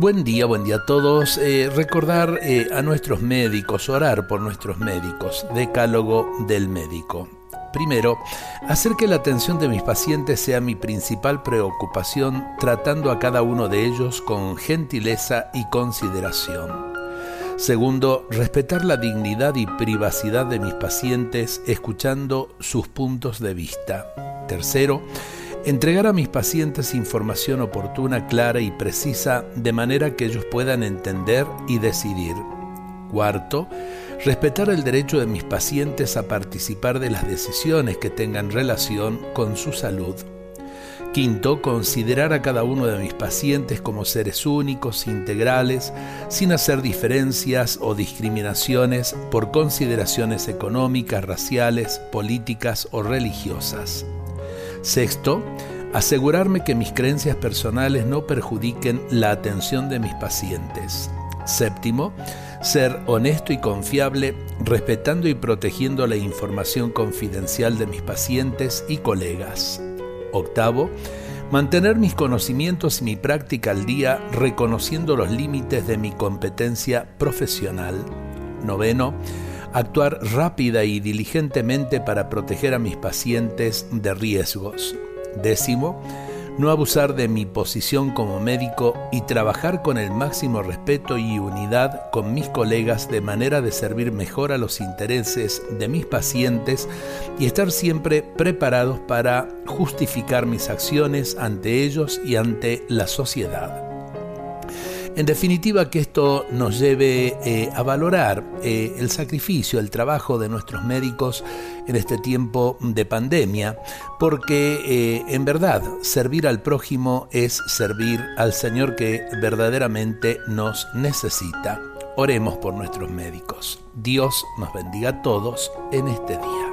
Buen día, buen día a todos. Eh, recordar eh, a nuestros médicos, orar por nuestros médicos. Decálogo del médico. Primero, hacer que la atención de mis pacientes sea mi principal preocupación, tratando a cada uno de ellos con gentileza y consideración. Segundo, respetar la dignidad y privacidad de mis pacientes, escuchando sus puntos de vista. Tercero, Entregar a mis pacientes información oportuna, clara y precisa de manera que ellos puedan entender y decidir. Cuarto, respetar el derecho de mis pacientes a participar de las decisiones que tengan relación con su salud. Quinto, considerar a cada uno de mis pacientes como seres únicos, integrales, sin hacer diferencias o discriminaciones por consideraciones económicas, raciales, políticas o religiosas. Sexto, asegurarme que mis creencias personales no perjudiquen la atención de mis pacientes. Séptimo, ser honesto y confiable, respetando y protegiendo la información confidencial de mis pacientes y colegas. Octavo, mantener mis conocimientos y mi práctica al día, reconociendo los límites de mi competencia profesional. Noveno, actuar rápida y diligentemente para proteger a mis pacientes de riesgos. Décimo, no abusar de mi posición como médico y trabajar con el máximo respeto y unidad con mis colegas de manera de servir mejor a los intereses de mis pacientes y estar siempre preparados para justificar mis acciones ante ellos y ante la sociedad. En definitiva, que esto nos lleve eh, a valorar eh, el sacrificio, el trabajo de nuestros médicos en este tiempo de pandemia, porque eh, en verdad servir al prójimo es servir al Señor que verdaderamente nos necesita. Oremos por nuestros médicos. Dios nos bendiga a todos en este día.